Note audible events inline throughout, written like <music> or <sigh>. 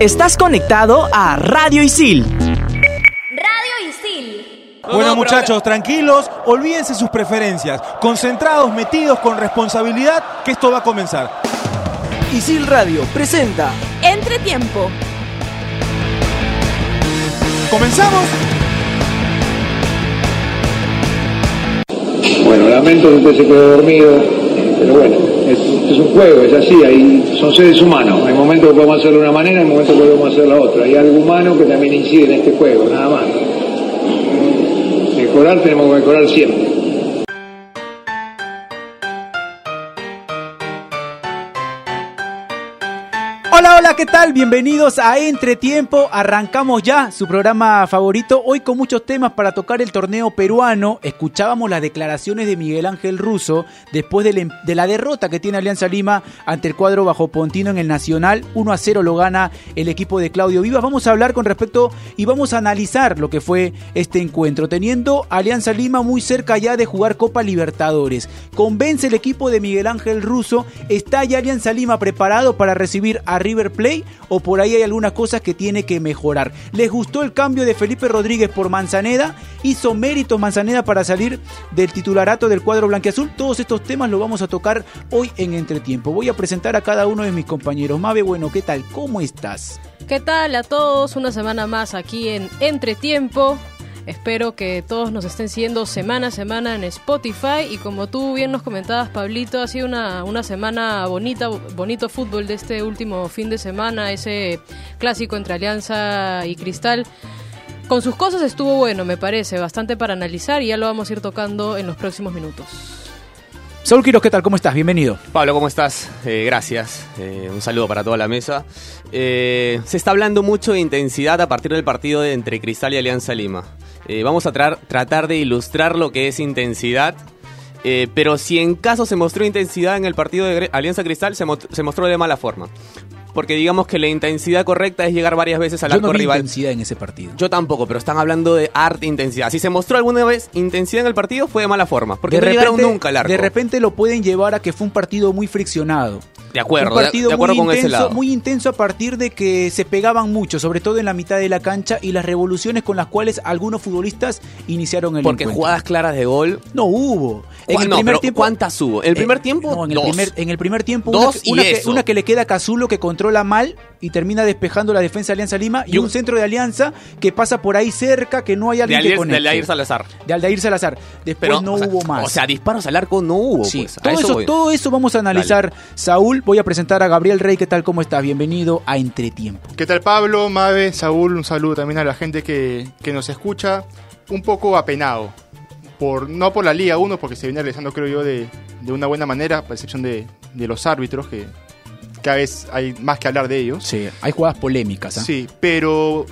Estás conectado a Radio Isil. Radio Isil. Bueno muchachos, tranquilos, olvídense sus preferencias, concentrados, metidos con responsabilidad, que esto va a comenzar. Isil Radio presenta Entretiempo. ¿Comenzamos? Bueno, lamento que usted se quede dormido, pero bueno, es, un juego, es así, hay, son seres humanos. Hay momentos que podemos hacerlo de una manera, hay momentos que podemos hacer la otra. Hay algo humano que también incide en este juego, nada más. Mejorar tenemos que mejorar siempre. Hola, ¿qué tal? Bienvenidos a Entretiempo. Arrancamos ya su programa favorito. Hoy con muchos temas para tocar el torneo peruano. Escuchábamos las declaraciones de Miguel Ángel Russo después de la, la derrota que tiene Alianza Lima ante el cuadro bajo Pontino en el Nacional. 1 a 0 lo gana el equipo de Claudio Vivas. Vamos a hablar con respecto y vamos a analizar lo que fue este encuentro. Teniendo Alianza Lima muy cerca ya de jugar Copa Libertadores. Convence el equipo de Miguel Ángel Russo. ¿Está ya Alianza Lima preparado para recibir a Play o por ahí hay algunas cosas que tiene que mejorar. ¿Les gustó el cambio de Felipe Rodríguez por Manzaneda? ¿Hizo méritos Manzaneda para salir del titularato del cuadro blanqueazul? Todos estos temas los vamos a tocar hoy en Entretiempo. Voy a presentar a cada uno de mis compañeros. Mabe, bueno, ¿qué tal? ¿Cómo estás? ¿Qué tal a todos? Una semana más aquí en Entretiempo. Espero que todos nos estén siguiendo semana a semana en Spotify y como tú bien nos comentabas, Pablito, ha sido una, una semana bonita, bonito fútbol de este último fin de semana, ese clásico entre Alianza y Cristal. Con sus cosas estuvo bueno, me parece, bastante para analizar y ya lo vamos a ir tocando en los próximos minutos. Saúl Quiroz, ¿qué tal? ¿Cómo estás? Bienvenido. Pablo, ¿cómo estás? Eh, gracias. Eh, un saludo para toda la mesa. Eh, se está hablando mucho de intensidad a partir del partido de entre Cristal y Alianza Lima. Eh, vamos a tra- tratar de ilustrar lo que es intensidad. eh, pero si en caso se mostró intensidad en el partido de Alianza Cristal, se, mo- se mostró de mala forma. Porque digamos que la intensidad correcta es llegar varias veces al Yo arco no vi rival. intensidad en ese partido. Yo tampoco, pero están hablando de arte intensidad. Si se mostró alguna vez intensidad en el partido, fue de mala forma. Porque no llegaron nunca al arco. de repente lo pueden llevar a que fue un partido muy friccionado. De acuerdo, un partido de acuerdo muy con ese intenso, lado. muy intenso a partir de que se pegaban mucho, sobre todo en la mitad de la cancha y las revoluciones con las cuales algunos futbolistas iniciaron el Porque encuentro. jugadas claras de gol. no hubo. En ¿Cuá- el no, primer tiempo ¿Cuántas hubo? ¿En el primer Eh, tiempo? No, en el primer en el primer tiempo Dos una, que, y una, que, eso. una que le queda a Cazulo que controla mal y termina despejando la defensa de Alianza Lima y, Y un, un- centro de Alianza que pasa por ahí cerca que no hay de alguien que Aldair, de conecte. Aldair Salazar. De Aldair Salazar. Después Pero no o sea, hubo más. O sea, disparos al arco no hubo. Sí, pues. Todo, eso, todo eso vamos a analizar. Saúl, voy a presentar a Gabriel Rey. ¿Qué tal? ¿Cómo estás? Bienvenido a Entretiempo. ¿Qué tal Pablo, Mabe, Saúl? Un saludo también a la gente que, que nos escucha. Un poco apenado. Por, no por la Liga 1, porque se viene realizando, creo yo, de, de una buena manera, a excepción de, de los árbitros, que cada vez hay más que hablar de ellos. Sí, hay jugadas polémicas. ¿ah? Sí, pero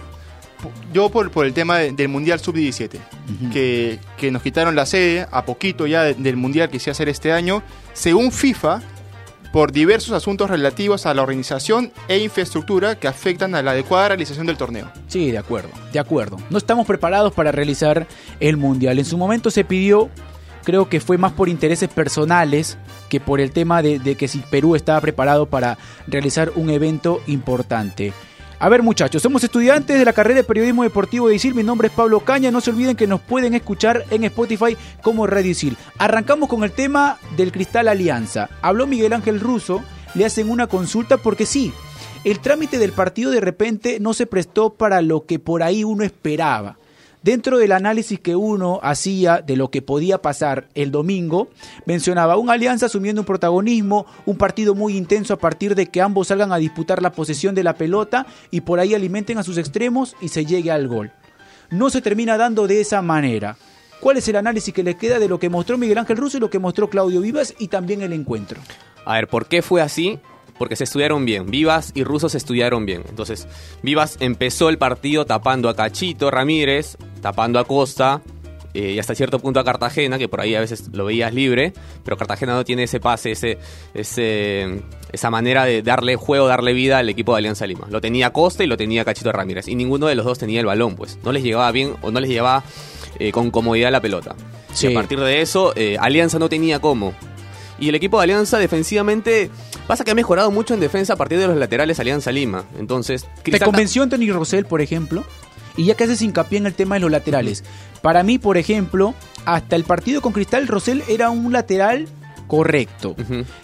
yo por, por el tema de- del Mundial Sub-17, Ujú. que, que nos quitaron la sede a poquito ya de- del Mundial que se iba a hacer este año, según FIFA, por diversos asuntos relativos a la organización e infraestructura que afectan a la adecuada realización del torneo. Sí, de acuerdo, de acuerdo. No estamos preparados para realizar el Mundial. En su momento se pidió, creo que fue más por intereses personales que por el tema de, de que si Perú estaba preparado para realizar un evento importante. A ver muchachos, somos estudiantes de la carrera de Periodismo Deportivo de ISIL, mi nombre es Pablo Caña, no se olviden que nos pueden escuchar en Spotify como Radio ISIL. Arrancamos con el tema del Cristal Alianza. Habló Miguel Ángel Russo, le hacen una consulta porque sí, el trámite del partido de repente no se prestó para lo que por ahí uno esperaba. Dentro del análisis que uno hacía de lo que podía pasar el domingo, mencionaba una alianza asumiendo un protagonismo, un partido muy intenso a partir de que ambos salgan a disputar la posesión de la pelota y por ahí alimenten a sus extremos y se llegue al gol. No se termina dando de esa manera. ¿Cuál es el análisis que le queda de lo que mostró Miguel Ángel Russo y lo que mostró Claudio Vivas y también el encuentro? A ver, ¿por qué fue así? Porque se estudiaron bien. Vivas y Russo se estudiaron bien. Entonces, Vivas empezó el partido tapando a Cachito Ramírez, tapando a Costa eh, y hasta cierto punto a Cartagena, que por ahí a veces lo veías libre, pero Cartagena no tiene ese pase, ese, ese, esa manera de darle juego, darle vida al equipo de Alianza Lima. Lo tenía Costa y lo tenía Cachito Ramírez. Y ninguno de los dos tenía el balón, pues. No les llevaba bien o no les llevaba eh, con comodidad la pelota. Sí. Y a partir de eso, eh, Alianza no tenía cómo. Y el equipo de Alianza defensivamente pasa que ha mejorado mucho en defensa a partir de los laterales Alianza Lima. Entonces, ¿Te Cristal- convenció Anthony Rosell, por ejemplo? Y ya que haces hincapié en el tema de los laterales. Para mí, por ejemplo, hasta el partido con Cristal, Rosell era un lateral correcto.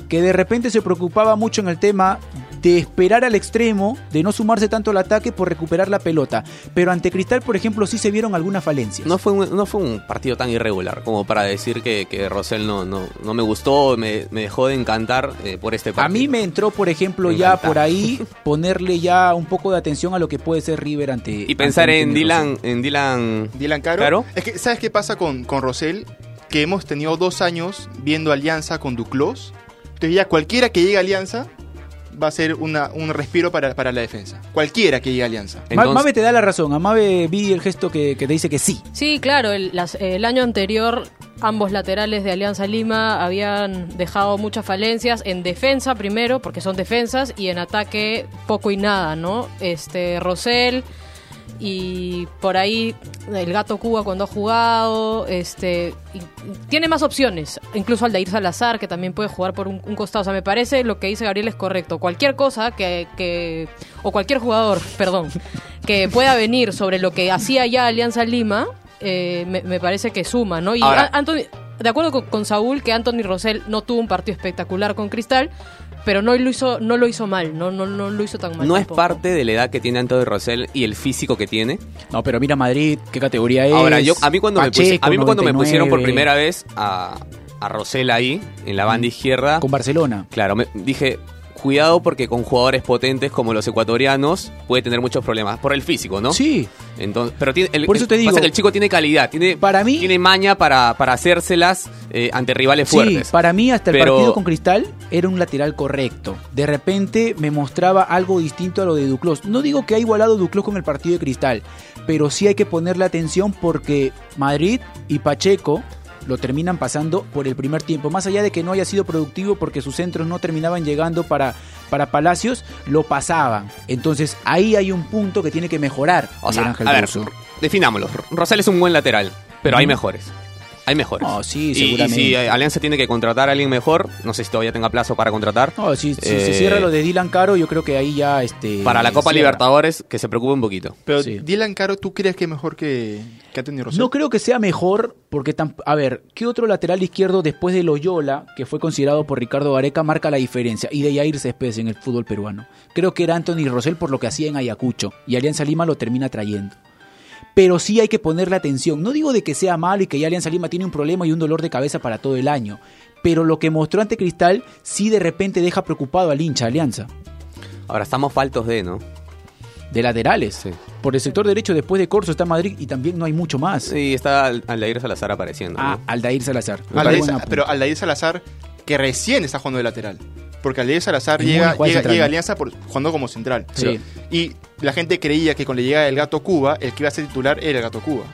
Que de repente se preocupaba mucho en el tema de esperar al extremo, de no sumarse tanto al ataque por recuperar la pelota. Pero ante Cristal, por ejemplo, sí se vieron algunas falencias. No fue, un, no fue un partido tan irregular como para decir que, que Rosell no, no, no me gustó, me, me dejó de encantar eh, por este partido. A mí me entró, por ejemplo, Me ya encanta. por ahí <laughs> ponerle ya un poco de atención a lo que puede ser River ante. Y pensar ante en Dylan, en Dylan, Dylan Caro. Caro. Es que, ¿sabes qué pasa con, con Rosell? Que hemos tenido dos años viendo Alianza con Duclos. Entonces ya cualquiera que llegue a Alianza va a ser una, un respiro para, para la defensa. Cualquiera que llegue a Alianza. Entonces- Mabe te da la razón. A Mabe vi el gesto que, que te dice que sí. Sí, claro, el, las- el año anterior ambos laterales de Alianza Lima habían dejado muchas falencias en defensa primero, porque son defensas, y en ataque poco y nada, ¿no? Este Rosell y por ahí el Gato Cuba cuando ha jugado, este y- tiene más opciones, incluso Aldair Salazar que también puede jugar por un, un costado, o sea, me parece lo que dice Gabriel es correcto. Cualquier cosa que, que o cualquier jugador, <laughs> perdón, que pueda venir sobre lo que hacía ya Alianza Lima, eh, me, me parece que suma, ¿no? Y Ahora- Anthony, de acuerdo con, con Saúl, que Anthony Rosell no tuvo un partido espectacular con Cristal, pero no lo hizo, no lo hizo mal, no, no, no lo hizo tan mal. no es parte de la edad que tiene Antonio Rosell y el físico que tiene. No, pero mira Madrid, qué categoría es. Ahora, yo, a mí cuando, me, a mí cuando me pusieron por 99, primera vez a, a Rosell ahí, en la banda izquierda, Con Barcelona. claro, me dije, cuidado porque con jugadores potentes como los ecuatorianos puede tener muchos problemas por el físico, ¿no? Sí. Entonces, pero tiene, el, Por eso te digo- pasa que el chico tiene calidad, tiene, Para mí- tiene maña para, para hacérselas eh, ante rivales Sí, fuertes. para mí hasta el Pero- partido con Cristal era un lateral correcto. De repente me mostraba algo distinto a lo de Duclos. No digo que ha igualado Duclos con el partido de Cristal, pero sí hay que ponerle atención porque Madrid y Pacheco lo terminan pasando por el primer tiempo. Más allá de que no haya sido productivo porque sus centros no terminaban llegando para, para Palacios, lo pasaban. Entonces ahí hay un punto que tiene que mejorar. O sea, Ángel a ver, definámoslo. Rosell es un buen lateral, pero hay mejores. Hay mejores. No, sí, Y- y, seguramente. si Alianza tiene que contratar a alguien mejor, no sé si todavía tenga plazo para contratar. No, si, si se Eh, cierra lo de Dylan Caro, yo creo que ahí ya... Este, Para la Copa cierra. Libertadores, que se preocupe un poquito. Pero Sí. Dylan Caro, ¿tú crees que es mejor que, que Anthony Rosell? No creo que sea mejor, porque, tam- a ver, ¿qué otro lateral izquierdo después de Loyola, que fue considerado por Ricardo Gareca, marca la diferencia? Y de Yair Céspedes en el fútbol peruano. Creo que era Anthony Rosell por lo que hacía en Ayacucho, y Alianza Lima lo termina trayendo. Pero sí hay que ponerle atención. No digo de que sea malo y que ya Alianza Lima tiene un problema y un dolor de cabeza para todo el año. Pero lo que mostró ante Cristal sí de repente deja preocupado al hincha Alianza. Ahora estamos faltos de, ¿no? De laterales. Sí. Por el sector derecho después de Corso está Madrid y también no hay mucho más. Sí, está Al- Aldair Salazar apareciendo. Ah. Aldair Salazar. Aldair pero Aldair Salazar, que recién está jugando de lateral. Porque Aldair Salazar llega, llega, llega a. Alianza por, jugando como central. Sí. Y la gente creía que con la llegada del Gato Cuba, el que iba a ser titular era el Gato Cuba.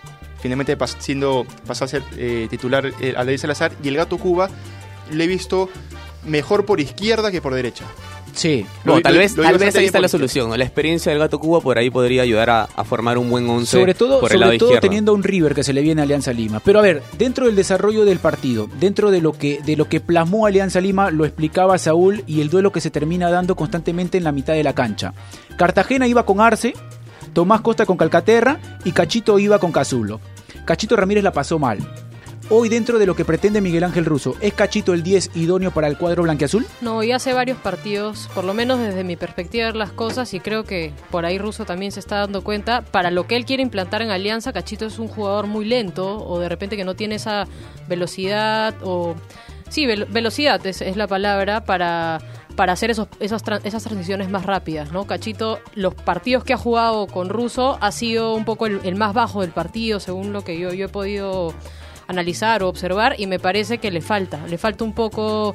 Finalmente pas- siendo, pasó a ser eh, titular eh, Aldair Salazar. Y el Gato Cuba lo he visto mejor por izquierda que por derecha. Sí. No, tal lo- vez, lo tal vez ahí está la solución. La experiencia del Gato Cuba por ahí podría ayudar a, a formar un buen once Sobre todo, por el lado sobre todo izquierdo. teniendo a un River que se le viene a Alianza Lima. Pero a ver, dentro del desarrollo del partido, dentro de lo que, de lo que plasmó Alianza Lima, lo explicaba Saúl y el duelo que se termina dando constantemente en la mitad de la cancha. Cartagena iba con Arce, Tomás Costa con Calcaterra y Cachito iba con Cazulo. Cachito Ramírez la pasó mal. Hoy dentro de lo que pretende Miguel Ángel Russo, ¿es Cachito el 10 idóneo para el cuadro blanquiazul? No, y hace varios partidos, por lo menos desde mi perspectiva de ver las cosas, y creo que por ahí Russo también se está dando cuenta, para lo que él quiere implantar en Alianza, Cachito es un jugador muy lento, o de repente que no tiene esa velocidad, o... Sí, vel- velocidad es, la palabra para, para hacer esos, esas transiciones más rápidas, ¿no? Cachito, los partidos que ha jugado con Russo ha sido un poco el, el más bajo del partido, según lo que yo, yo he podido analizar o observar y me parece que le falta, le falta un poco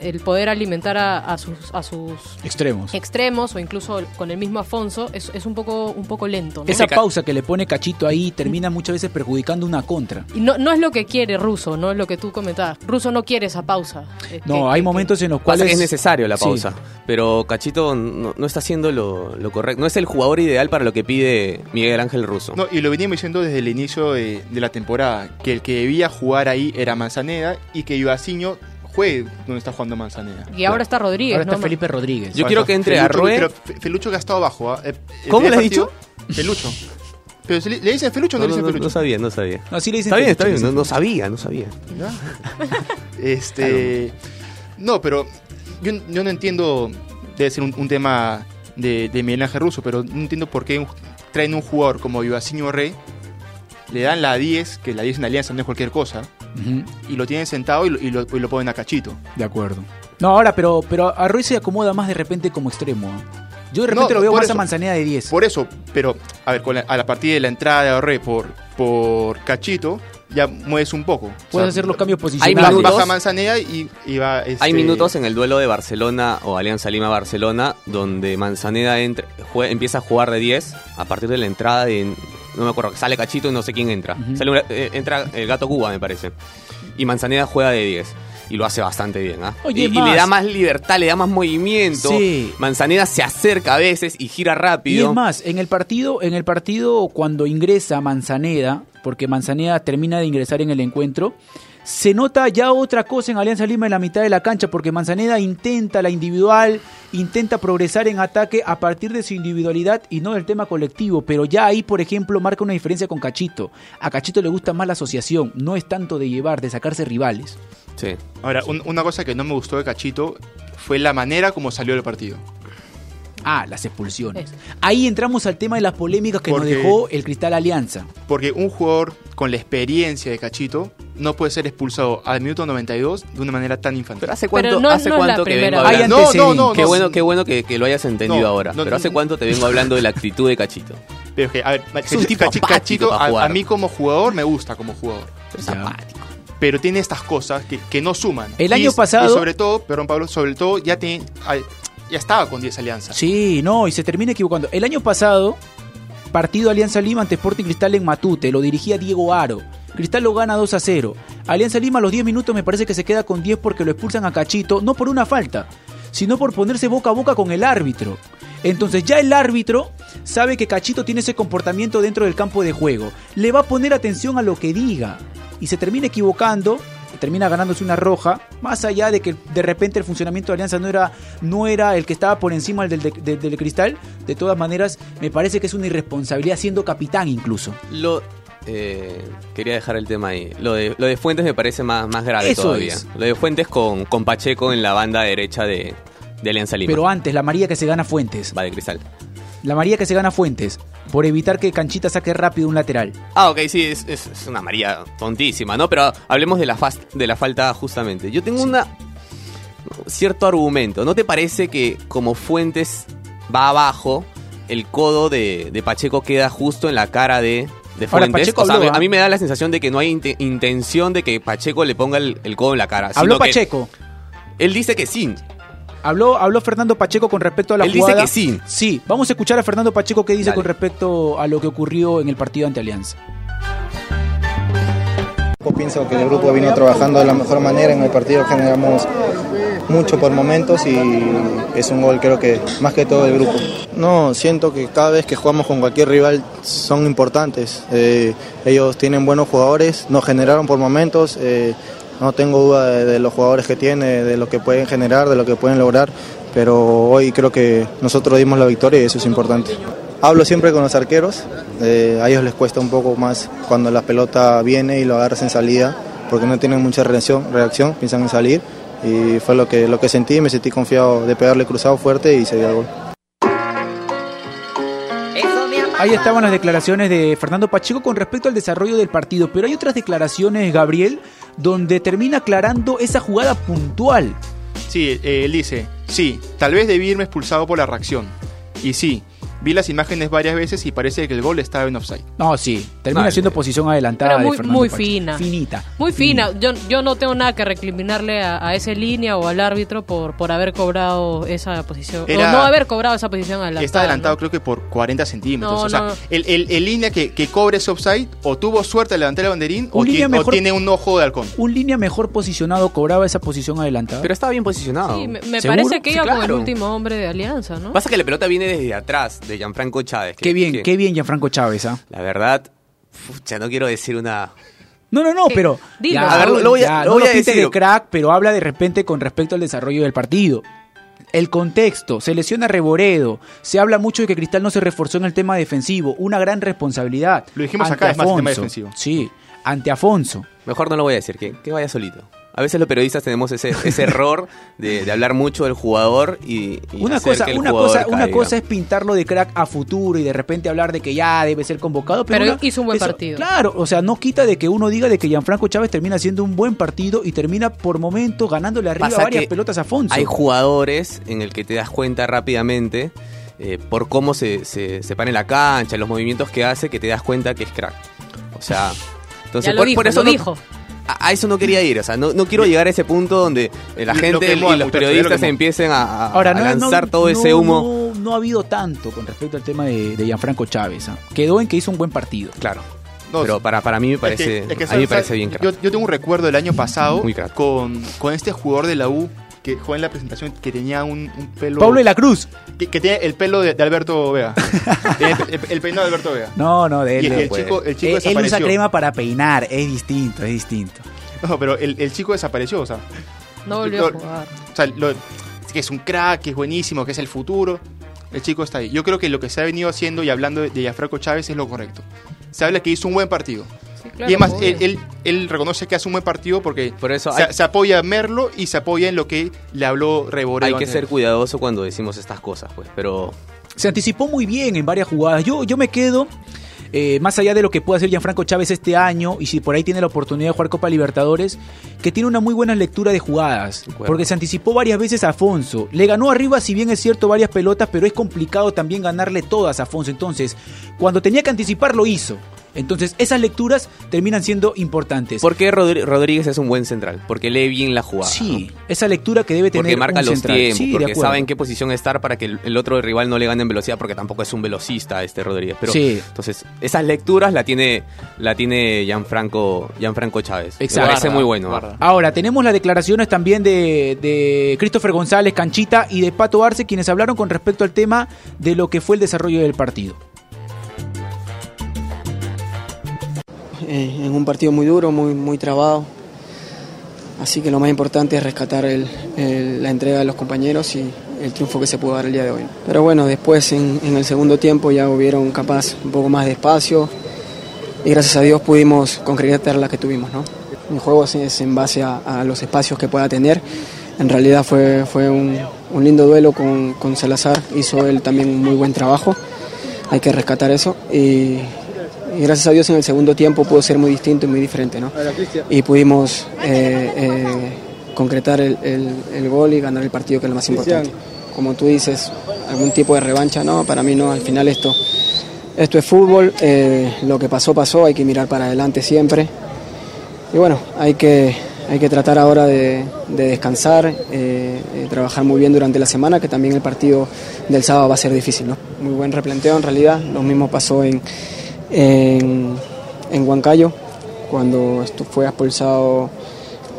el poder alimentar a, a sus a sus Extremos. extremos o incluso con el mismo Afonso es, es un poco un poco lento ¿no? Esa pausa que le pone Cachito ahí termina muchas veces perjudicando una contra. y no, no es lo que quiere Russo no es lo que tú comentabas Russo no quiere esa pausa eh, No, que- hay que- momentos en los cuales es necesario la Sí. pausa. Pero Cachito no, no está haciendo lo, lo correcto. No es el jugador ideal para lo que pide Miguel Ángel Russo. No, y lo veníamos diciendo desde el inicio de, de la temporada, que el que debía jugar ahí era Manzaneda y que Ibaciño juegue donde está jugando Manzaneda. Y ahora está Rodríguez, Ahora está ¿no? Felipe Rodríguez. Yo quiero que entre Felucho, Arrué. Pero Fe- Felucho que ha estado abajo. ¿ah? Eh, el ¿Cómo le has partido- Felucho. Pero le, ¿le dicen Felucho o no, No, le dicen Felucho? no sabía, no sabía. No, sí le dicen Está bien, está bien. No, sabía, no sabía. <laughs> Este. No, pero yo, yo no entiendo. Debe ser un, un tema de, de Miguel Ángel Russo, pero no entiendo por qué un- traen un jugador como Vivacinho Rey, le dan la 10, que la 10 en Alianza no es cualquier cosa, Y lo tienen sentado y lo, y lo, y lo ponen a cachito. De acuerdo. No, ahora, pero, pero a Ruiz se acomoda más de repente como extremo. Yo de repente No, lo veo por más eso. a Manzaneda de 10. Por eso, pero, a ver, con la- a la partida de la entrada de Orre por, por cachito, ya mueves un poco. O Puedes sea, hacer los cambios Hay posicionales. baja, minutos. baja Manzaneda y, y va. este, Hay minutos en el duelo de Barcelona o Alianza Lima-Barcelona donde Manzaneda entra- jue- empieza a jugar de 10 a partir de la entrada de. No me acuerdo, sale Cachito y no sé quién entra. Sale una- eh, entra el gato Cuba, me parece. Y Manzaneda juega de 10. Y lo hace bastante bien, ¿ah? Y, y le da más libertad, le da más movimiento. Sí. Manzaneda se acerca a veces y gira Y rápido. es más, en el partido, en el partido cuando ingresa Manzaneda, porque Manzaneda termina de ingresar en el encuentro, se nota ya otra cosa en Alianza Lima en la mitad de la cancha, porque Manzaneda intenta la individual, intenta progresar en ataque a partir de su individualidad y no del tema colectivo, pero ya ahí, por ejemplo, marca una diferencia con Cachito. A Cachito le gusta más la asociación, no es tanto de llevar, de sacarse rivales. Sí. Ahora, un- una cosa que no me gustó de Cachito fue la manera como salió el partido. Ah, las expulsiones. Ahí entramos al tema de las polémicas que Porque- nos dejó el Cristal Alianza. Porque un jugador con la experiencia de Cachito no puede ser expulsado al minuto 92 de una manera tan infantil. Pero hace cuánto, no- hace no cuánto que vengo hablando. no, no, no, Qué no. bueno, qué bueno que, que lo hayas entendido No, ahora. no, Pero ¿hace no. cuánto te vengo hablando de la actitud de Cachito? <laughs> Pero es que, a ver, Es un tipo Cachito para a, mí como jugador me gusta como jugador. Apático. Pero tiene estas cosas que, que no suman. El Y- año pasado- Y sobre todo, perdón Pablo, sobre todo ya, tiene, ay, ya estaba con 10 alianzas. Sí, no, y se termina equivocando. El año pasado, partido Alianza Lima ante Sporting Cristal en Matute, lo dirigía Diego Aro. Cristal lo gana 2 a 0. Alianza Lima a los 10 minutos me parece que se queda con 10 porque lo expulsan a Cachito, no por una falta, sino por ponerse boca a boca con el árbitro. Entonces ya el árbitro sabe que Cachito tiene ese comportamiento dentro del campo de juego. Le va a poner atención a lo que diga. Y se termina equivocando, termina ganándose una roja, más allá de que de repente el funcionamiento de Alianza no era, no era el que estaba por encima del, del, del- del cristal. De todas maneras, me parece que es una irresponsabilidad siendo capitán incluso. Lo, eh, quería dejar el tema ahí. Lo de, lo de Fuentes me parece más, más grave Eso todavía. es. Lo de Fuentes con, con Pacheco en la banda derecha de, de Alianza Lima. Pero antes, la María que se gana Fuentes. Va de cristal. La María que se gana Fuentes. Por evitar que Canchita saque rápido un lateral. Ah, ok, sí, es, es- es una María tontísima, ¿no? Pero hablemos de la, fas- de la falta justamente. Yo tengo una cierto argumento. ¿No te parece que como Fuentes va abajo, el codo de, de Pacheco queda justo en la cara de, de Ahora, Fuentes? Pacheco O sea, habló, me- ¿ah? a mí me da la sensación de que no hay inte- intención de que Pacheco le ponga el, el codo en la cara. Habló Pacheco. Él dice que sí. Habló, habló Fernando Pacheco con respecto a la Él dice que sí. Sí, vamos a escuchar a Fernando Pacheco qué dice Dale. con respecto a lo que ocurrió en el partido ante Alianza. Yo pienso que el grupo vino trabajando de la mejor manera. En el partido generamos mucho por momentos y es un gol creo que más que todo el grupo. No, siento que cada vez que jugamos con cualquier rival son importantes. Eh, ellos tienen buenos jugadores, nos generaron por momentos. eh, no tengo duda de, los jugadores que tiene, de lo que pueden generar, de lo que pueden lograr, pero hoy creo que nosotros dimos la victoria y eso es importante. Hablo siempre con los arqueros, eh, a ellos les cuesta un poco más cuando la pelota viene y lo agarras en salida, porque no tienen mucha reacción, reacción piensan en salir, y fue lo que, lo que sentí, me sentí confiado de pegarle cruzado fuerte y se dio el gol. Ahí estaban las declaraciones de Fernando Pacheco con respecto al desarrollo del partido, pero hay otras declaraciones, Gabriel, donde termina aclarando esa jugada puntual. Sí, eh, él dice, sí, tal vez debí irme expulsado por la reacción. Y sí, vi las imágenes varias veces y parece que el gol estaba en offside. No, sí, termina Vale. siendo posición adelantada. Pero de muy- fina. Finita. Muy fina. Yo, yo no tengo nada que recriminarle a, a esa línea o al árbitro por, por haber cobrado esa posición. Era- o no haber cobrado esa posición adelantada. Está adelantado ¿no? creo que por 40 centímetros. No, o sea, no. el, el- el línea que, que cobre ese offside o tuvo suerte al levantar el banderín o, o tiene un ojo de halcón. Un línea mejor posicionado cobraba esa posición adelantada. Pero estaba bien posicionado. Sí, me, parece que Sí, iba con el último hombre de Alianza, ¿no? Pasa que la pelota viene desde atrás, de Gianfranco Chávez. que- qué bien, que- qué bien Gianfranco Chávez, ¿ah? La verdad, pucha, no quiero decir una No, no, no, pero. Dilo. ya, A ver, no, lo voy a- ya, lo no voy a decir. de crack, pero habla de repente con respecto al desarrollo del partido. El contexto, se lesiona Reboredo, se habla mucho de que Cristal no se reforzó en el tema defensivo, una gran responsabilidad. Lo dijimos Ante acá, es más, el tema Afonso. defensivo. Sí, ante Afonso. Mejor no lo voy a decir, que, que vaya solito. A veces los periodistas tenemos ese, ese <laughs> error de, de hablar mucho del jugador y, y Una hacer cosa, que el una jugador cosa, una cosa es pintarlo de crack a futuro y de repente hablar de que ya debe ser convocado, pero, Pero una- hizo un buen eso- partido. Claro, o sea, no quita de que uno diga de que Gianfranco Chávez termina haciendo un buen partido y termina por momentos ganándole arriba Pasa varias que pelotas a Afonso. Hay jugadores en el que te das cuenta rápidamente eh, por cómo se, se, se para en la cancha, los movimientos que hace, que te das cuenta que es crack. O sea, entonces ya lo por, dijo, por eso lo no- dijo. A, a eso no quería ir. O sea, no, no quiero llegar a ese punto donde la Lo gente y los lo periodistas quemó. empiecen a, a- Ahora, a no, lanzar no- todo ese humo. No, no ha habido tanto con respecto al tema de, de Gianfranco Chávez. ¿ah? Quedó en que hizo un buen partido. Claro. No, Pero para, para mí me Es parece, que- es que, a mí parece bien crack. Yo, yo tengo un recuerdo del año pasado Muy con, con este jugador de la U que jugó en la presentación que tenía un, un pelo. Pablo de la Cruz. Que, que tiene el pelo de, de Alberto Vega. <laughs> El, el peinado de Alberto Vega. No, no, de él. Y el, no el puede. chico, el chico él, él usa crema para peinar, es distinto, es distinto. No, pero el, el chico desapareció, o sea. No volvió a jugar. O sea, lo- que es un crack, que es buenísimo, que es el futuro. El chico está ahí. Yo creo que lo que se ha venido haciendo y hablando de, de Gianfranco Chávez es lo correcto. Se habla que hizo un buen partido. Y además, él, él, él reconoce que hace un buen partido porque Por eso se, hay- se apoya a Merlo y se apoya en lo que le habló Reboreo. Hay que ser cuidadoso cuando decimos estas cosas, pues. Pero Se anticipó muy bien en varias jugadas. Yo, yo me quedo, eh, más allá de lo que pueda hacer Gianfranco Chávez este año, y si por ahí tiene la oportunidad de jugar Copa Libertadores, que tiene una muy buena lectura de jugadas. Porque se anticipó varias veces a Afonso. Le ganó arriba, si bien es cierto, varias pelotas, pero es complicado también ganarle todas a Afonso. Entonces, cuando tenía que anticipar, lo hizo. Entonces, esas lecturas terminan siendo importantes. ¿por qué Rodri- Rodríguez es un buen central? Porque lee bien la jugada. sí, ¿no? esa lectura que debe tener Porque marca un los central. tiempos, Sí, porque sabe en qué posición estar para que el, el otro rival no le gane en velocidad, porque tampoco es un velocista este Rodríguez. Pero, Sí. Entonces, esas lecturas la tiene, la tiene Gianfranco, Gianfranco Chávez. Me Exacto. parece muy bueno. Guarda. Ahora, tenemos las declaraciones también de, de Christopher González, Canchita y de Pato Arce, quienes hablaron con respecto al tema de lo que fue el desarrollo del partido. Eh, en un partido muy duro, muy, muy trabado. Así que lo más importante es rescatar la entrega de los compañeros y el triunfo que se pudo dar el día de hoy. Pero bueno, después en, en el segundo tiempo ya hubieron capaz un poco más de espacio y gracias a Dios pudimos concretar la que tuvimos. ¿no? Mi juego es, en base a, los espacios que pueda tener. En realidad fue, fue un, lindo duelo con, con Salazar, hizo él también un muy buen trabajo, hay que rescatar eso. Y gracias a Dios en el segundo tiempo pudo ser muy distinto y muy diferente, ¿no? Y pudimos eh, eh, concretar el, el- el gol y ganar el partido, que es lo más importante. Como tú dices, algún tipo de revancha, no, para mí no, al final esto, esto es fútbol, eh, lo que pasó, pasó, hay que mirar para adelante siempre. Y bueno, hay que, hay que tratar ahora de, de descansar, eh, eh, trabajar muy bien durante la semana, que también el partido del sábado va a ser difícil, ¿no? Muy buen replanteo en realidad, lo mismo pasó en, en, en Huancayo, cuando fue expulsado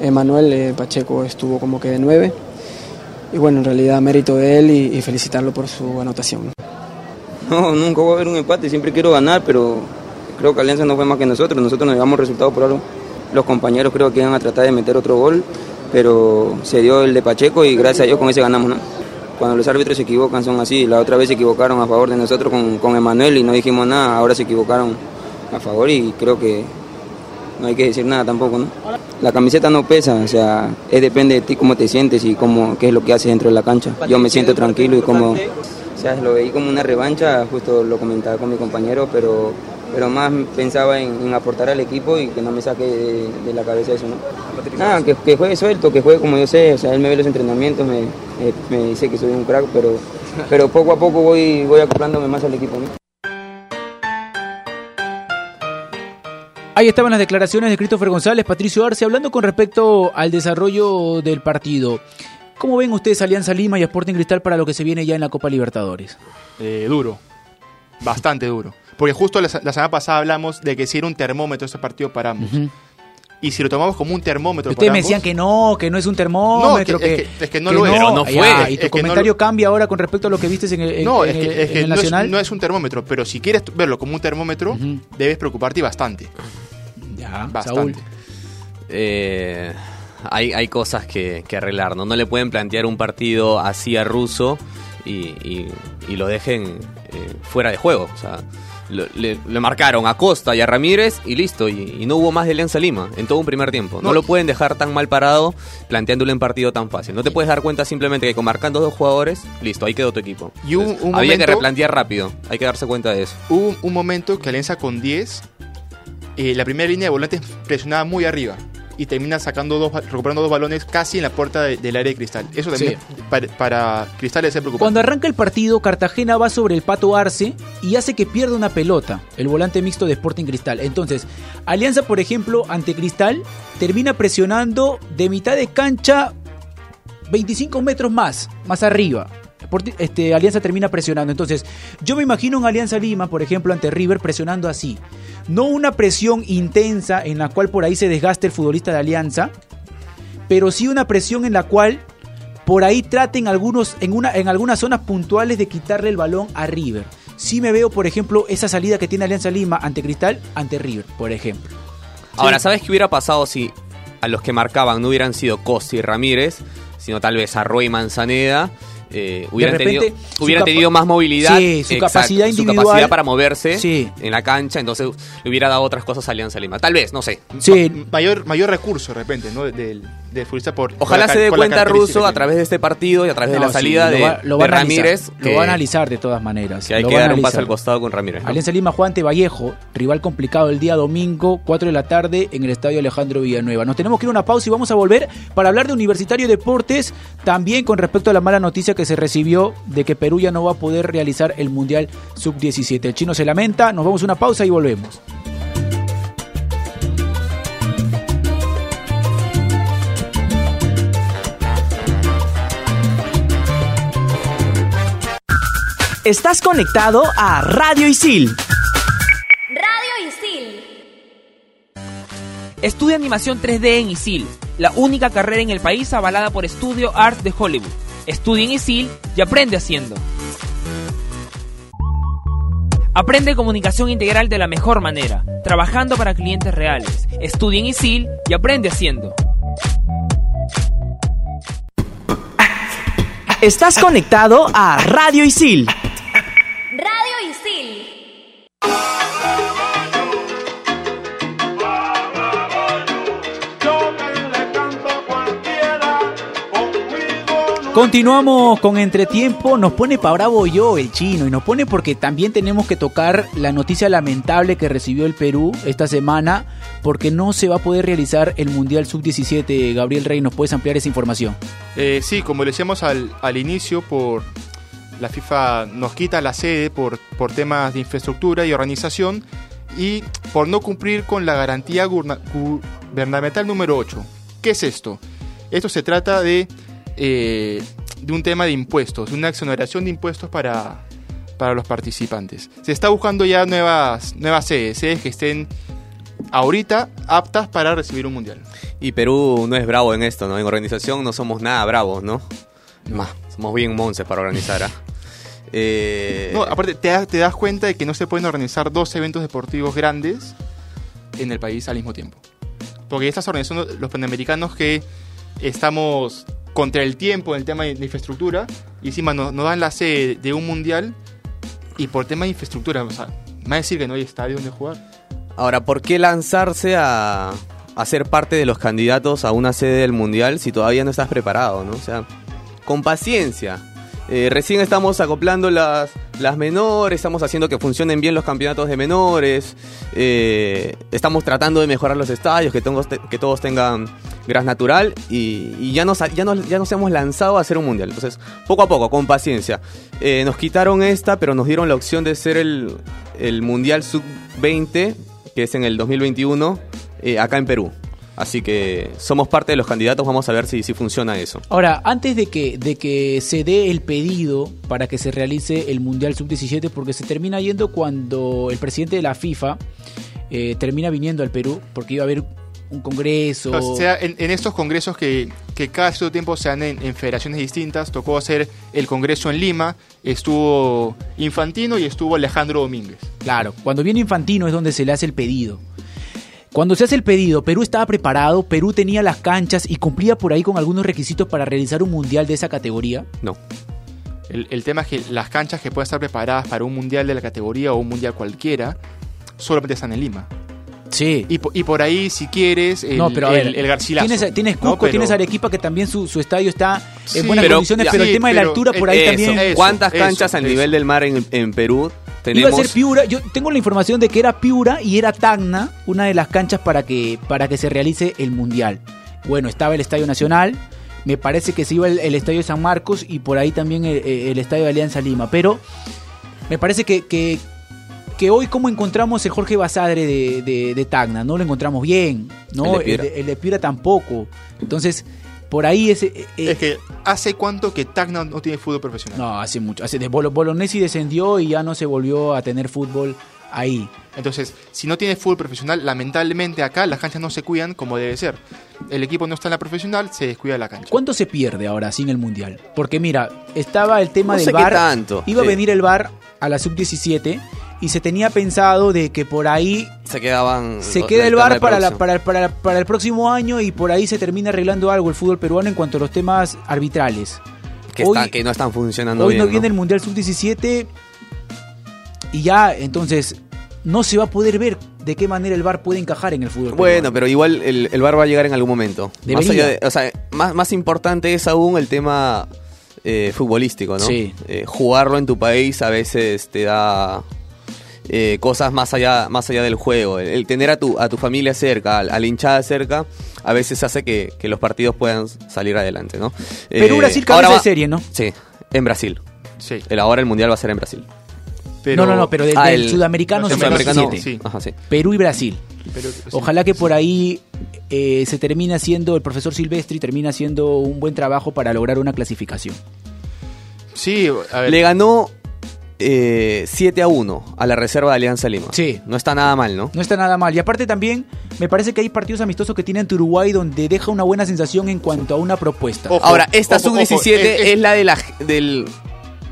Emanuel, eh, Pacheco estuvo como que de nueve. Y bueno, en realidad mérito de él y, felicitarlo por su anotación. ¿no? No, nunca va a haber un empate, siempre quiero ganar, pero creo que Alianza no fue más que nosotros, nosotros nos llevamos resultados por algo. Los compañeros creo que iban a tratar de meter otro gol, pero se dio el de Pacheco y gracias a Dios con ese ganamos, ¿no? Cuando los árbitros se equivocan son así, la otra vez se equivocaron a favor de nosotros con, con Emanuel y no dijimos nada, ahora se equivocaron a favor y creo que no hay que decir nada tampoco, ¿no? La camiseta no pesa, o sea, es depende de ti cómo te sientes y cómo, qué es lo que haces dentro de la cancha. Yo me siento tranquilo y como, o sea, lo veí como una revancha, justo lo comentaba con mi compañero, pero, pero más pensaba en, en aportar al equipo y que no me saque de, de la cabeza eso, ¿no? Nada, que, que juegue suelto, que juegue como yo sé, o sea, él me ve los entrenamientos, me, eh, me dice que soy un crack, pero, <laughs> pero poco a poco voy, voy acoplándome más al equipo, ¿no? Ahí estaban las declaraciones de Christopher González, Patricio Arce, hablando con respecto al desarrollo del partido. ¿Cómo ven ustedes Alianza Lima y Sporting Cristal para lo que se viene ya en la Copa Libertadores? Eh, duro, bastante duro. Porque justo la, la semana pasada hablamos de que si era un termómetro ese partido para ambos. Y si lo tomamos como un termómetro Ustedes para me ambos, decían que no, que no es un termómetro, No, que- que, es que- es que no lo es. Pero no fue. Y Es tu comentario lo- cambia ahora con respecto a lo que viste en el, en- no, en es que, es que en el no, es, Nacional. no es un termómetro, pero si quieres verlo como un termómetro, debes preocuparte bastante. Ya. Ya, Bastante. Saúl. Eh, hay, hay cosas que, que arreglar, ¿no? No le pueden plantear un partido así a Russo y, y- y lo dejen eh, fuera de juego. O sea, lo- le, le marcaron a Costa y a Ramírez y listo. Y, y no hubo más de Alianza Lima en todo un primer tiempo. No, No. lo pueden dejar tan mal parado planteándole un partido tan fácil. No te puedes dar cuenta simplemente que con marcando dos jugadores, listo, ahí quedó tu equipo. Y hubo Entonces, un había que replantear rápido. Hay que darse cuenta de eso. Hubo un, un momento que Alianza con 10, eh, la primera línea de volantes presionaba muy arriba y termina sacando dos, recuperando dos balones casi en la puerta de- del área de Cristal. Eso también para, para Cristal es preocupante. Cuando arranca el partido, Cartagena va sobre el Pato Arce y hace que pierda una pelota, el volante mixto de Sporting Cristal. Entonces, Alianza, por ejemplo, ante Cristal, termina presionando de mitad de cancha 25 metros más, más arriba. Este, Alianza termina presionando. Entonces, yo me imagino un Alianza Lima, por ejemplo, ante River, presionando así. No una presión intensa en la cual por ahí se desgaste el futbolista de Alianza, pero sí una presión en la cual por ahí traten algunos, en, una, en algunas zonas puntuales de quitarle el balón a River. Sí me veo, por ejemplo, esa salida que tiene Alianza Lima ante Cristal, ante River, por ejemplo. Ahora, ¿sabes qué hubiera pasado si a los que marcaban no hubieran sido Costa y Ramírez, sino tal vez Arroy y Manzaneda? Eh, hubieran repente, tenido, hubieran tenido más movilidad, Sí, su capacidad su individual. capacidad para moverse Sí. en la cancha, entonces le hubiera dado otras cosas a Alianza Lima. Tal vez, no sé. Sí, mayor, mayor recurso de repente, ¿no? Del, del futbolista por. Ojalá por la se dé cuenta Russo a través de este partido y a través de la salida sí, de, lo va- lo de va a analizar, Ramírez. Lo va a analizar de todas maneras. Que hay lo que dar un paso al costado con Ramírez. ¿no? Alianza Lima Juan Vallejo, rival complicado el día domingo, 4 de la tarde en el estadio Alejandro Villanueva. Nos tenemos que ir a una pausa y vamos a volver para hablar de Universitario Deportes, también con respecto a la mala noticia que se recibió de que Perú ya no va a poder realizar el Mundial Sub-17. El chino se lamenta, nos vamos a una pausa y volvemos. Estás conectado a Radio Isil. Radio Isil. Estudia animación 3D en ISIL, la única carrera en el país avalada por Studio Art de Hollywood. Estudia en ISIL y aprende haciendo. Aprende comunicación integral de la mejor manera, trabajando para clientes reales. Estudia en ISIL y aprende haciendo. Estás conectado a Radio Isil. Continuamos con entretiempo, nos pone pa' bravo yo el chino y nos pone porque también tenemos que tocar la noticia lamentable que recibió el Perú esta semana porque no se va a poder realizar el Mundial Sub-17. Gabriel Rey, ¿nos puedes ampliar esa información? Eh, sí, como le decíamos al, al inicio, por la FIFA nos quita la sede por, por temas de infraestructura y organización y por no cumplir con la garantía gubernamental número 8. ¿Qué es esto? Esto se trata de, eh, de un tema de impuestos, de una exoneración de impuestos para, para los participantes. Se está buscando ya nuevas, nuevas sedes, sedes que estén ahorita aptas para recibir un mundial. Y Perú no es bravo en esto, ¿no? En organización no somos nada bravos, ¿no? Más, somos bien monces para organizar, ¿ah? <laughs> Eh, No, aparte te, das- te das cuenta de que no se pueden organizar dos eventos deportivos grandes en el país al mismo tiempo. Porque estas organizaciones, los panamericanos que estamos contra el tiempo en el tema de infraestructura, y encima nos, nos dan la sede de un mundial y por tema de infraestructura, o sea, me va a decir que no hay estadio donde jugar. Ahora, ¿por qué lanzarse a, a ser parte de los candidatos a una sede del Mundial si todavía no estás preparado, ¿no? O sea, con paciencia. Eh, recién estamos acoplando las, las menores, estamos haciendo que funcionen bien los campeonatos de menores, eh, estamos tratando de mejorar los estadios, que todos, te- que todos tengan gras natural y, ya, nos, ya, nos, ya nos hemos lanzado a hacer un mundial. Entonces, poco a poco, con paciencia. Eh, nos quitaron esta, pero nos dieron la opción de ser el, el mundial sub-20, que es en el 2021, eh, acá en Perú. Así que somos parte de los candidatos, vamos a ver si, si funciona eso. Ahora, antes de que, de que se dé el pedido para que se realice el Mundial Sub-17, porque se termina yendo cuando el presidente de la FIFA eh, termina viniendo al Perú, porque iba a haber un congreso. O sea, en, en estos congresos que, que cada cierto tiempo se dan en, en federaciones distintas, tocó hacer el congreso en Lima, estuvo Infantino y estuvo Alejandro Domínguez. Claro, cuando viene Infantino es donde se le hace el pedido. Cuando se hace el pedido, Perú estaba preparado, Perú tenía las canchas y cumplía por ahí con algunos requisitos para realizar un mundial de esa categoría. No. El, el tema es que las canchas que pueden estar preparadas para un mundial de la categoría o un mundial cualquiera, solamente están en Lima. Sí. Y, po- y por ahí, si quieres, el, no, pero a ver, el, el Garcilaso. Tienes, tienes ¿no? Cusco, Pero- tienes Arequipa, que también su, su estadio está en Sí, buenas pero- condiciones, ya, pero el tema de la altura por ahí Eso, también. eso. ¿Cuántas eso, canchas al eso. nivel del mar en, en Perú Iba tenemos? a ser Piura, yo tengo la información de que era Piura y era Tacna, una de las canchas para que, para que se realice el Mundial. Bueno, estaba el Estadio Nacional, me parece que se iba el, el Estadio San Marcos y por ahí también el, el Estadio de Alianza Lima, pero me parece que, que, que hoy como encontramos el Jorge Basadre de, de, de Tacna, no lo encontramos bien, ¿no? El de Piura. el de- el de Piura tampoco. Entonces, por ahí ese... eh, Es que ¿hace cuánto que Tacna no tiene fútbol profesional? No, hace mucho. Hace de Bolo- Bolognesi descendió y ya no se volvió a tener fútbol ahí. Entonces, si no tiene fútbol profesional, lamentablemente acá las canchas no se cuidan como debe ser. El equipo no está en la profesional, se descuida la cancha. ¿Cuánto se pierde ahora sin el Mundial? Porque mira, estaba el tema No del sé qué tanto, Iba a venir el VAR a la sub-17 y se tenía pensado de que por ahí Se quedaban. se queda el de para, la- para, para, para el próximo año y por ahí se termina arreglando algo el fútbol peruano en cuanto a los temas arbitrales. que, hoy- está- que no están funcionando Hoy bien. no viene el Mundial Sub-17 y ya, entonces, no se va a poder ver de qué manera el VAR puede encajar en el fútbol. Bueno, peruano. pero igual el, el VAR va a llegar en algún momento. Más, de- o sea, más, más importante es aún el tema eh, futbolístico, ¿no? Sí. Eh, jugarlo en tu país a veces te da eh, cosas más allá, más allá del juego. El, el tener a tu, a tu familia cerca, a, a la hinchada cerca, a veces hace que, que los partidos puedan salir adelante, ¿no? Perú, Eh, Brasil, ahora cabeza de serie, ¿no? Sí, en Brasil. Sí. El, ahora el mundial va a ser en Brasil. no, no, no, pero del, Ah, del el- sudamericano el sudamericano, sub-17. sí. Ajá, sí. Perú y Brasil. Pero- sí. Ojalá que por ahí eh, se termine haciendo, el profesor Silvestri termina haciendo un buen trabajo para lograr una clasificación. Sí, a ver. Le ganó eh, 7 a 1 a la reserva de Alianza Lima. Sí. No está nada mal, ¿no? No está nada mal. Y aparte también, me parece que hay partidos amistosos que tiene ante Uruguay donde deja una buena sensación en cuanto a una propuesta. Ojo, Ahora, esta ojo, ojo, sub-17 es- es- es, la de la del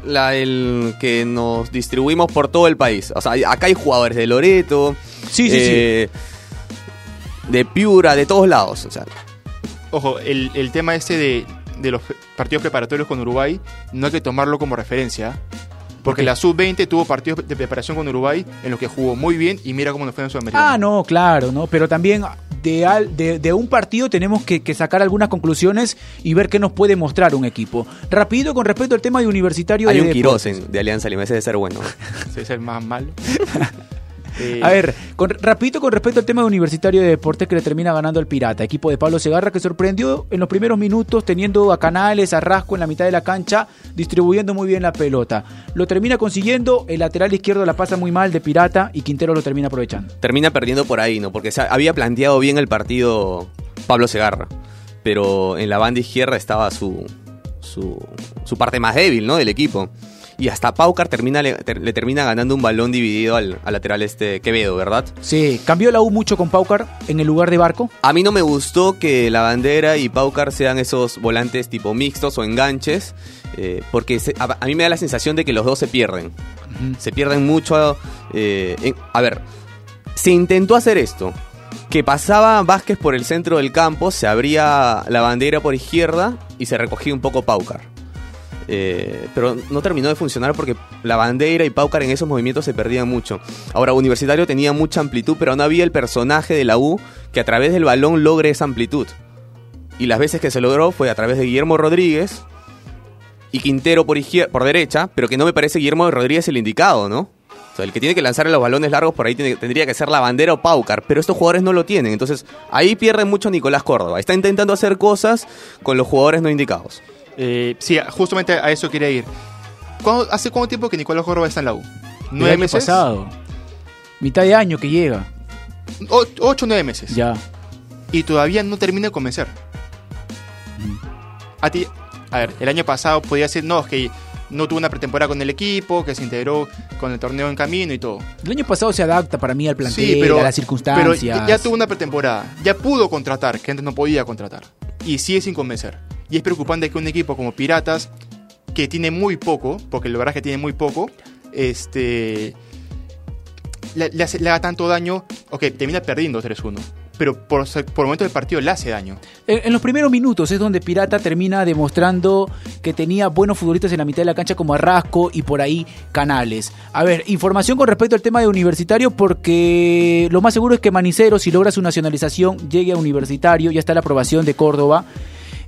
la del que nos distribuimos por todo el país. O sea, acá hay jugadores de Loreto, Sí, sí, eh, de Piura, de todos lados. O sea, Ojo, el, el tema este de, de los partidos preparatorios con Uruguay no hay que tomarlo como referencia. Porque la sub-20 tuvo partidos de preparación con Uruguay en los que jugó muy bien y mira cómo nos fue en Sudamericano. Ah, no, claro, ¿no? Pero también de, al- de, de un partido tenemos que, que sacar algunas conclusiones y ver qué nos puede mostrar un equipo. Rápido con respecto al tema de universitario hay de un Quirós de Alianza Lima, ese debe ser bueno. <laughs> Ese es el más malo. <laughs> A ver, con, rapidito con respecto al tema de Universitario de Deportes que le termina ganando al Pirata, equipo de Pablo Segarra que sorprendió en los primeros minutos teniendo a Canales, a Rasco en la mitad de la cancha, distribuyendo muy bien la pelota. Lo termina consiguiendo, el lateral izquierdo la pasa muy mal de Pirata y Quintero lo termina aprovechando. Termina perdiendo por ahí, ¿no? Porque se había planteado bien el partido Pablo Segarra. Pero en la banda izquierda estaba su, su, su parte más débil, ¿no? Del equipo. Y hasta Paucar termina, le, ter- le termina ganando un balón dividido al, al lateral este Quevedo, ¿verdad? Sí, cambió la U mucho con Paucar en el lugar de Barco. A mí no me gustó que la bandera y Paucar sean esos volantes tipo mixtos o enganches, eh, porque se- a, a mí me da la sensación de que los dos se pierden. Se pierden mucho. eh, en- a ver, se intentó hacer esto. Que pasaba Vázquez por el centro del campo, se abría la bandera por izquierda y se recogía un poco Paucar. Eh, pero no terminó de funcionar porque la bandera y Paucar en esos movimientos se perdían mucho. Ahora, Universitario tenía mucha amplitud, pero no había el personaje de la U que a través del balón logre esa amplitud. Y las veces que se logró fue a través de Guillermo Rodríguez y Quintero por, derecha, pero que no me parece Guillermo Rodríguez el indicado, ¿no? O sea, el que tiene que lanzar los balones largos por ahí tendría que ser la bandera o Paucar, pero estos jugadores no lo tienen. Entonces, ahí pierde mucho Nicolás Córdoba. Está intentando hacer cosas con los jugadores no indicados. Eh, sí, justamente a eso quería ir. ¿Cuándo- ¿Hace cuánto tiempo que Nicolás Córdoba está en la U? ¿Nueve meses? pasado. Mitad de año que llega. O- ocho nueve meses. Ya. Y todavía no termina de convencer. A ti, a ver, el año pasado podía ser, no, es que no tuvo una pretemporada con el equipo, que se integró con el torneo en camino y todo. El año pasado se adapta para mí al plantel, Sí, pero, a las pero circunstancias. ya, ya tuvo una pretemporada, ya pudo contratar, que antes no podía contratar. Y sigue sin convencer. Y es preocupante que un equipo como Piratas, que tiene muy poco, porque la verdad es que tiene muy poco, este le, le haga tanto daño, ok, termina perdiendo 3-1, pero por, por momento del partido le hace daño. En, en los primeros minutos es donde Pirata termina demostrando que tenía buenos futbolistas en la mitad de la cancha como Arrasco y por ahí Canales. A ver, información con respecto al tema de Universitario porque lo más seguro es que Manicero, si logra su nacionalización, llegue a Universitario, ya está la aprobación de Córdoba.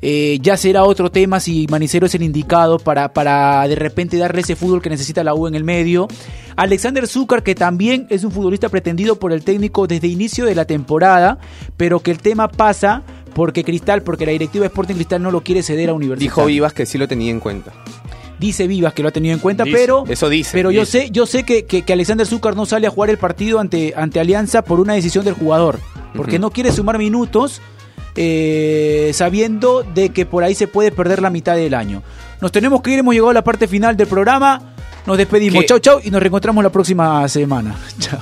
Eh, ya será otro tema si Manicero es el indicado para, para de repente darle ese fútbol que necesita la U en el medio. Alexander Zúcar, que también es un futbolista pretendido por el técnico desde inicio de la temporada, pero que el tema pasa porque Cristal, porque la directiva de Sporting Cristal no lo quiere ceder a Universitario. Dijo Vivas que sí lo tenía en cuenta. Dice Vivas que lo ha tenido en cuenta, Dice, pero eso dice, Pero yo sé, yo sé que, que, que Alexander Zúcar no sale a jugar el partido ante, ante Alianza por una decisión del jugador, porque no quiere sumar minutos, eh, sabiendo de que por ahí se puede perder la mitad del año. Nos tenemos que ir, hemos llegado a la parte final del programa. Nos despedimos. ¿Qué? Chau, chau, y nos reencontramos la próxima semana. <laughs> Chao.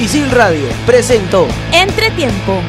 Isil Radio presentó Entretiempo.